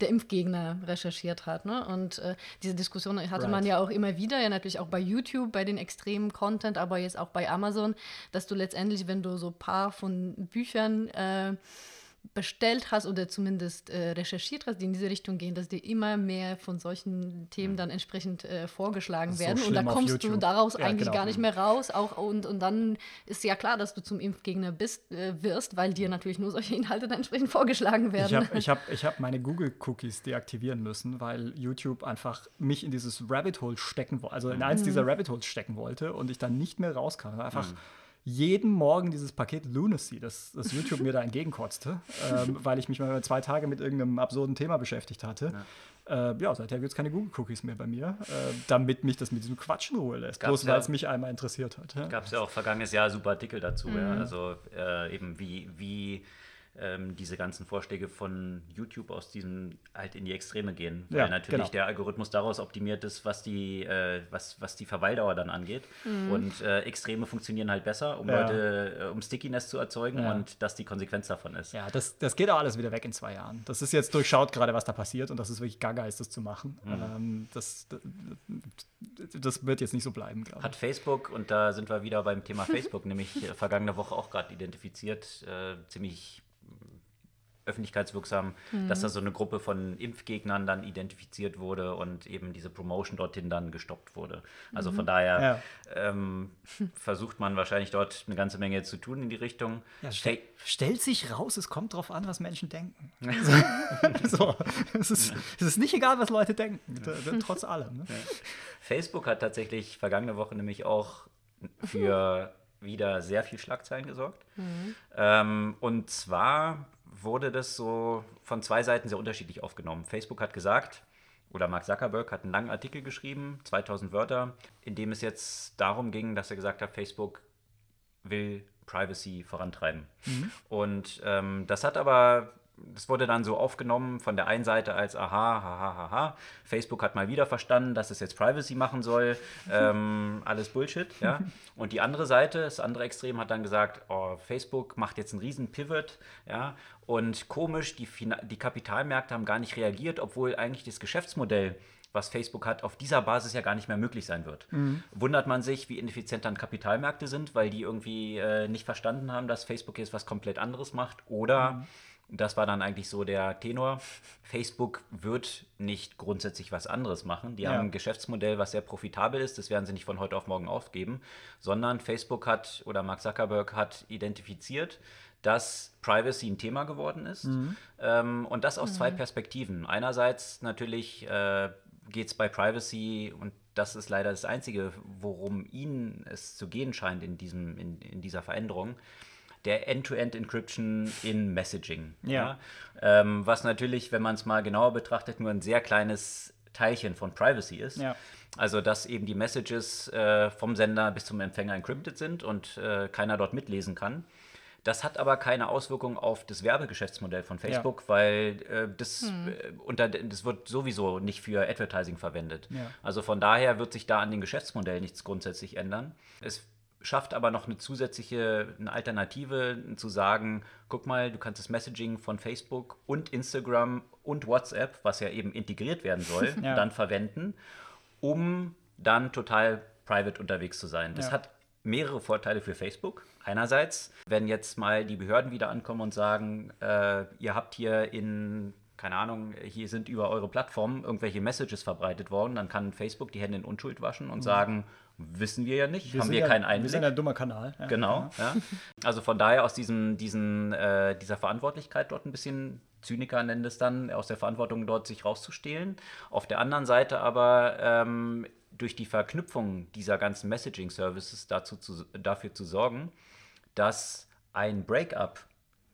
der Impfgegner recherchiert hat. Ne? Und äh, diese Diskussion hatte right. man ja auch immer wieder, ja natürlich auch bei YouTube, bei den extremen Content, aber jetzt auch bei Amazon, dass du letztendlich, wenn du so ein paar von Büchern äh, bestellt hast oder zumindest äh, recherchiert hast, die in diese Richtung gehen, dass dir immer mehr von solchen Themen dann entsprechend äh, vorgeschlagen werden. So und da kommst du daraus ja, eigentlich genau. gar nicht mehr raus. Auch, und, und dann ist ja klar, dass du zum Impfgegner bist, äh, wirst, weil dir natürlich nur solche Inhalte dann entsprechend vorgeschlagen werden. Ich habe (laughs) ich hab, ich hab meine Google-Cookies deaktivieren müssen, weil YouTube einfach mich in dieses Rabbit Hole stecken wollte, also in eins mhm. dieser Rabbit Holes stecken wollte und ich dann nicht mehr rauskam. Einfach. Mhm jeden Morgen dieses Paket Lunacy, das, das YouTube mir da entgegenkotzte, (laughs) ähm, weil ich mich mal zwei Tage mit irgendeinem absurden Thema beschäftigt hatte. Ja, äh, ja seither gibt es keine Google-Cookies mehr bei mir, äh, damit mich das mit diesem Quatsch in Ruhe lässt. Gab's Bloß weil es mich einmal interessiert hat. Ja. Gab es ja auch vergangenes Jahr super Artikel dazu, mhm. ja. Also äh, eben wie, wie ähm, diese ganzen Vorschläge von YouTube aus diesem halt in die Extreme gehen. Weil ja, natürlich genau. der Algorithmus daraus optimiert ist, was die, äh, was, was die Verweildauer dann angeht. Mhm. Und äh, Extreme funktionieren halt besser, um ja. Leute, äh, um Stickiness zu erzeugen ja. und das die Konsequenz davon ist. Ja, das, das geht auch alles wieder weg in zwei Jahren. Das ist jetzt durchschaut gerade, was da passiert und das ist wirklich gaga ist, das zu machen. Mhm. Ähm, das, das, das, wird jetzt nicht so bleiben, glaube ich. Hat Facebook, und da sind wir wieder beim Thema Facebook, (laughs) nämlich äh, vergangene Woche auch gerade identifiziert, äh, ziemlich öffentlichkeitswirksam, mhm. dass da so eine Gruppe von Impfgegnern dann identifiziert wurde und eben diese Promotion dorthin dann gestoppt wurde. Also mhm. von daher ja. ähm, versucht man wahrscheinlich dort eine ganze Menge zu tun in die Richtung. Ja, stell, stellt sich raus, es kommt darauf an, was Menschen denken. (laughs) so, es, ist, es ist nicht egal, was Leute denken, trotz allem. Ne? Ja. Facebook hat tatsächlich vergangene Woche nämlich auch für (laughs) wieder sehr viel Schlagzeilen gesorgt. Mhm. Ähm, und zwar wurde das so von zwei Seiten sehr unterschiedlich aufgenommen. Facebook hat gesagt, oder Mark Zuckerberg hat einen langen Artikel geschrieben, 2000 Wörter, in dem es jetzt darum ging, dass er gesagt hat, Facebook will Privacy vorantreiben. Mhm. Und ähm, das hat aber das wurde dann so aufgenommen von der einen Seite als aha, haha, haha. Facebook hat mal wieder verstanden, dass es jetzt Privacy machen soll. (laughs) Ähm, alles Bullshit, ja. (laughs) Und die andere Seite, das andere Extrem, hat dann gesagt, oh, Facebook macht jetzt einen riesen Pivot, ja. Und komisch, die, die Kapitalmärkte haben gar nicht reagiert, obwohl eigentlich das Geschäftsmodell was Facebook hat, auf dieser Basis ja gar nicht mehr möglich sein wird. Mhm. Wundert man sich, wie ineffizient dann Kapitalmärkte sind, weil die irgendwie äh, nicht verstanden haben, dass Facebook jetzt was komplett anderes macht oder mhm das war dann eigentlich so der Tenor. Facebook wird nicht grundsätzlich was anderes machen. Die ja. haben ein Geschäftsmodell, was sehr profitabel ist. Das werden sie nicht von heute auf morgen aufgeben, sondern Facebook hat oder Mark Zuckerberg hat identifiziert, dass Privacy ein Thema geworden ist. Mhm. Ähm, und das aus mhm. zwei Perspektiven. Einerseits natürlich äh, geht es bei Privacy und das ist leider das Einzige, worum ihnen es zu gehen scheint in, diesem, in, in dieser Veränderung der End-to-End-Encryption in Messaging. Ja. ja? Ähm, was natürlich, wenn man es mal genauer betrachtet, nur ein sehr kleines Teilchen von Privacy ist. Ja. Also, dass eben die Messages äh, vom Sender bis zum Empfänger encrypted sind und äh, keiner dort mitlesen kann. Das hat aber keine Auswirkung auf das Werbegeschäftsmodell von Facebook, ja. weil äh, das, hm. Äh, unter, das wird sowieso nicht für Advertising verwendet. Ja. Also von daher wird sich da an dem Geschäftsmodell nichts grundsätzlich ändern. Es schafft aber noch eine zusätzliche, eine Alternative zu sagen, guck mal, du kannst das Messaging von Facebook und Instagram und WhatsApp, was ja eben integriert werden soll, (laughs) Ja. dann verwenden, um dann total private unterwegs zu sein. Das Ja. hat mehrere Vorteile für Facebook. Einerseits, wenn jetzt mal die Behörden wieder ankommen und sagen, äh, ihr habt hier in, keine Ahnung, hier sind über eure Plattform irgendwelche Messages verbreitet worden, dann kann Facebook die Hände in Unschuld waschen und sagen, wissen wir ja nicht, haben sind wir ja, keinen Wir Einblick. sind ein dummer Kanal. Ja. Genau, ja. Also von daher aus diesem, diesen, äh, dieser Verantwortlichkeit dort ein bisschen, Zyniker nennen es dann, aus der Verantwortung dort sich rauszustehlen. Auf der anderen Seite aber ähm, durch die Verknüpfung dieser ganzen Messaging-Services dazu zu, dafür zu sorgen, dass ein Breakup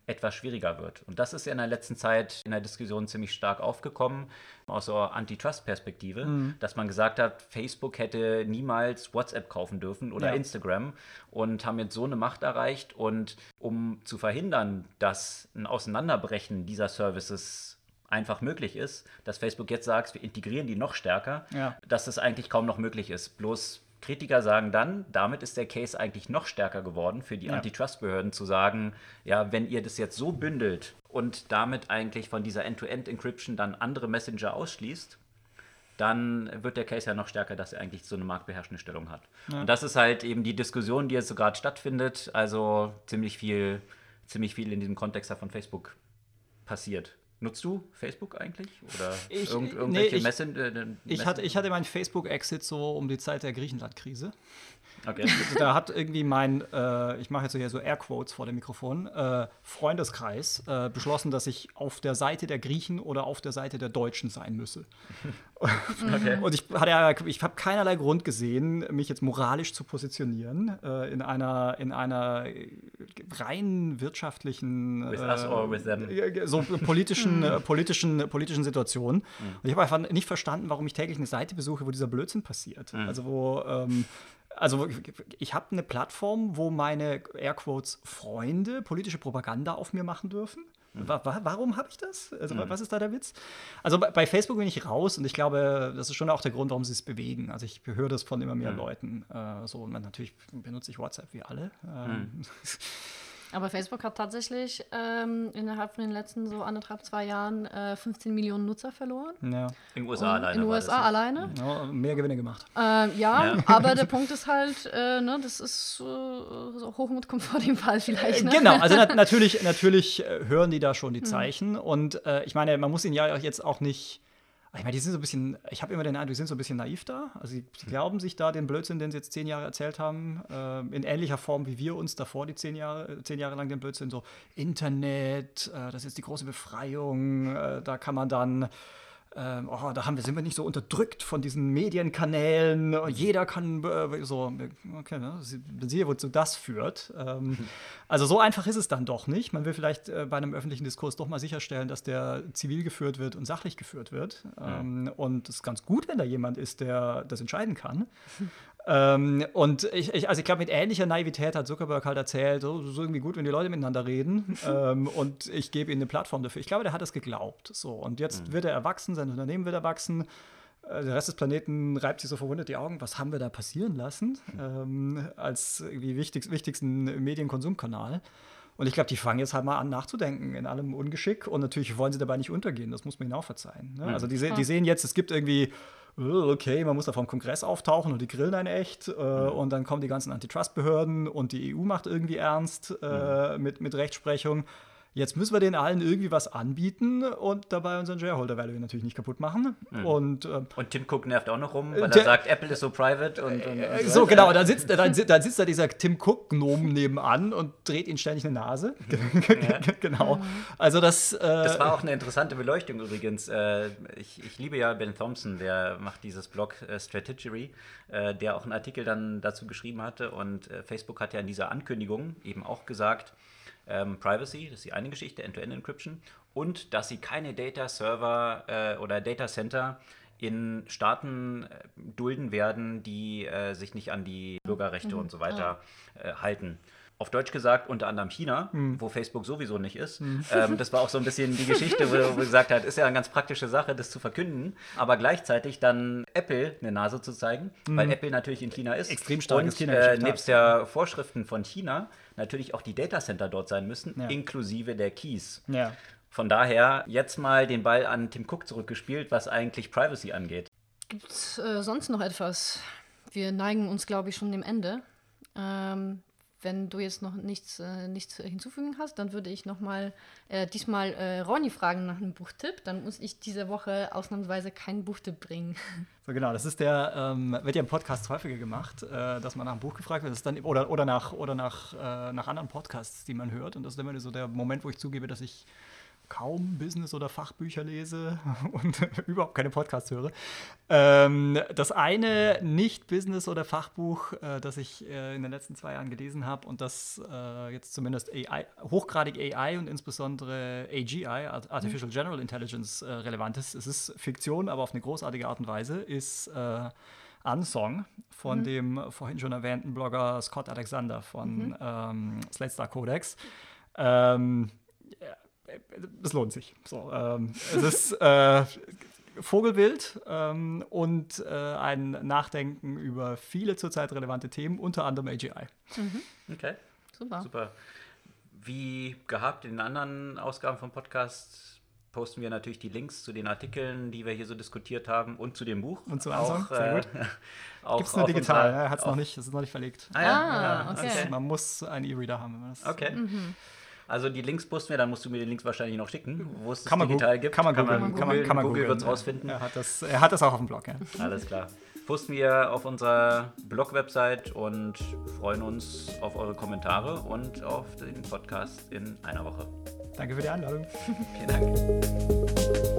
etwas schwieriger wird. Und das ist ja in der letzten Zeit in der Diskussion ziemlich stark aufgekommen, aus so Antitrust-Perspektive, dass man gesagt hat, Facebook hätte niemals WhatsApp kaufen dürfen oder Ja. Instagram und haben jetzt so eine Macht erreicht. Und um zu verhindern, dass ein Auseinanderbrechen dieser Services einfach möglich ist, dass Facebook jetzt sagt, wir integrieren die noch stärker, Ja. dass das eigentlich kaum noch möglich ist. Bloß Kritiker sagen dann, damit ist der Case eigentlich noch stärker geworden für die Ja. Antitrust-Behörden zu sagen, ja, wenn ihr das jetzt so bündelt und damit eigentlich von dieser End-to-End-Encryption dann andere Messenger ausschließt, dann wird der Case ja noch stärker, dass er eigentlich so eine marktbeherrschende Stellung hat. Und das ist halt eben die Diskussion, die jetzt so gerade stattfindet. Also ziemlich viel, ziemlich viel in diesem Kontext von Facebook passiert. Nutzt du Facebook eigentlich? Oder Ich- irgend, nee, irgendwelche ich- Messen, äh, Ich hatte, ich hatte meinen Facebook-Exit so um die Zeit der Griechenland-Krise. Okay. Also (laughs) da hat irgendwie mein, äh, ich mache jetzt hier so Airquotes vor dem Mikrofon, äh, Freundeskreis äh, beschlossen, dass ich auf der Seite der Griechen oder auf der Seite der Deutschen sein müsse. (laughs) okay. Und ich hatte ja, ich habe keinerlei Grund gesehen, mich jetzt moralisch zu positionionieren äh, in einer in einer äh, rein wirtschaftlichen With us or with them? äh, so politischen (laughs) äh, politischen politischen Situationen. Und ich habe einfach nicht verstanden, warum ich täglich eine Seite besuche, wo dieser Blödsinn passiert. Also wo ähm, also ich habe eine Plattform, wo meine Airquotes Freunde politische Propaganda auf mir machen dürfen. Wa warum habe ich das? Also wa- was ist da der Witz? Also bei, Facebook bin ich raus und ich glaube, das ist schon auch der Grund, warum sie es bewegen. Also ich höre das von immer mehr Leuten. Äh, so und natürlich benutze ich WhatsApp wie alle. Ähm, (laughs) Aber Facebook hat tatsächlich ähm, innerhalb von den letzten so anderthalb, zwei Jahren äh, 15 Millionen Nutzer verloren. ja. In den USA alleine. In den war USA das, ne? alleine. Ja, mehr Gewinne gemacht. Ähm, ja, Ja. (laughs) aber der Punkt ist halt, äh, ne, das ist äh, so Hochmut kommt vor dem Fall vielleicht. Ne? Genau, also nat (laughs) natürlich, natürlich äh, hören die da schon die Zeichen. Und äh, ich meine, man muss ihnen ja jetzt auch nicht. Ich meine, die sind so ein bisschen, ich habe immer den Eindruck, die sind so ein bisschen naiv da. Also sie, sie glauben sich da den Blödsinn, den sie jetzt zehn Jahre erzählt haben, äh, in ähnlicher Form wie wir uns davor die zehn Jahre, äh, zehn Jahre lang den Blödsinn, so Internet, äh, das ist die große Befreiung, äh, da kann man dann ähm, oh, da haben wir, sind wir nicht so unterdrückt von diesen Medienkanälen. Jeder kann äh, so, okay, ne? Sie- Man sieht, wozu das führt. Ähm, (laughs) also so einfach ist es dann doch nicht. Man will vielleicht äh, bei einem öffentlichen Diskurs doch mal sicherstellen, dass der zivil geführt wird und sachlich geführt wird. Ähm, und es ist ganz gut, wenn da jemand ist, der das entscheiden kann. (laughs) Ähm, und ich, ich, also ich glaube, mit ähnlicher Naivität hat Zuckerberg halt erzählt, so, so ist irgendwie gut, wenn die Leute miteinander reden. (laughs) ähm, und ich gebe ihnen eine Plattform dafür. Ich glaube, der hat es geglaubt. So, und jetzt wird er erwachsen, sein Unternehmen wird erwachsen. Äh, Der Rest des Planeten reibt sich so verwundert die Augen. Was haben wir da passieren lassen? Ähm, als irgendwie wichtig, wichtigsten Medienkonsumkanal. Und ich glaube, die fangen jetzt halt mal an nachzudenken in allem Ungeschick. Und natürlich wollen sie dabei nicht untergehen. Das muss man ihnen auch verzeihen. Ne? Also die, se die sehen jetzt, es gibt irgendwie, okay, man muss da vom Kongress auftauchen und die grillen einen echt. Äh, Und dann kommen die ganzen Antitrust-Behörden und die EU macht irgendwie ernst äh, mit, mit Rechtsprechung. Jetzt müssen wir den allen irgendwie was anbieten und dabei unseren Shareholder Value natürlich nicht kaputt machen. Und äh, Und Tim Cook nervt auch noch rum, weil Der- er sagt, Apple ist so private und, und, und so, genau, dann sitzt, dann, dann sitzt da dieser Tim Cook-Gnom nebenan und dreht ihn ständig eine Nase. (laughs) genau. Also das. Äh, Das war auch eine interessante Beleuchtung übrigens. Äh, ich, ich liebe ja Ben Thompson, der macht dieses Blog äh, Strategy, äh, der auch einen Artikel dann dazu geschrieben hatte. Und äh, Facebook hat ja in dieser Ankündigung eben auch gesagt, ähm, Privacy, das ist die eine Geschichte, End-to-End-Encryption, und dass sie keine Data Server äh, oder Data Center in Staaten äh, dulden werden, die äh, sich nicht an die Bürgerrechte und so weiter äh, halten. auf Deutsch gesagt unter anderem China, Hm. wo Facebook sowieso nicht ist. Ähm, das war auch so ein bisschen die Geschichte, wo er gesagt hat, ist ja eine ganz praktische Sache, das zu verkünden, aber gleichzeitig dann Apple eine Nase zu zeigen, weil Apple natürlich in China ist. Extrem starkes und äh, nebst der Vorschriften von China natürlich auch die Datacenter dort sein müssen, Ja. inklusive der Keys. Ja. Von daher jetzt mal den Ball an Tim Cook zurückgespielt, was eigentlich Privacy angeht. Gibt es äh, sonst noch etwas? Wir neigen uns, glaube ich, schon dem Ende. Ähm, wenn du jetzt noch nichts, äh, nichts hinzufügen hast, dann würde ich nochmal äh, diesmal äh, Ronny fragen nach einem Buchtipp. Dann muss ich diese Woche ausnahmsweise keinen Buchtipp bringen. (laughs) So genau, das ist der, ähm, wird ja im Podcast häufiger gemacht, äh, dass man nach einem Buch gefragt wird, das dann, oder, oder, nach, oder nach, äh, nach anderen Podcasts, die man hört. Und das ist immer so der Moment, wo ich zugebe, dass ich kaum Business- oder Fachbücher lese (laughs) und (laughs) überhaupt keine Podcasts höre. Ähm, das eine Nicht-Business- oder Fachbuch, äh, das ich äh, in den letzten zwei Jahren gelesen habe und das äh, jetzt zumindest AI, hochgradig AI und insbesondere AGI, Art- Artificial General Intelligence, äh, relevant ist. Es ist Fiktion, aber auf eine großartige Art und Weise, ist äh, Unsong von dem vorhin schon erwähnten Blogger Scott Alexander von ähm, Slate Star Codex. Ähm, es lohnt sich. So, ähm, es ist äh, Vogelwild ähm, und äh, ein Nachdenken über viele zurzeit relevante Themen, unter anderem AGI. Okay, Super. super. Wie gehabt in den anderen Ausgaben vom Podcast posten wir natürlich die Links zu den Artikeln, die wir hier so diskutiert haben und zu dem Buch. Und zu auch, Unsong, sehr gut. (laughs) auch Gibt es nur digital, unserer- ne? Hat's noch nicht, das ist noch nicht verlegt. Ah, ja, Ah, ja, okay. okay. Man muss einen E-Reader haben, wenn man das. Okay. Also die Links posten wir, dann musst du mir die Links wahrscheinlich noch schicken, wo es das Kann man, digital gibt. kann man googeln. Kann man, kann man Google googeln, wird es rausfinden. Er hat, das, er hat das auch auf dem Blog, ja. Alles klar. Posten wir auf unserer Blog-Website und freuen uns auf eure Kommentare und auf den Podcast in einer Woche. Danke für die Einladung. Vielen Dank.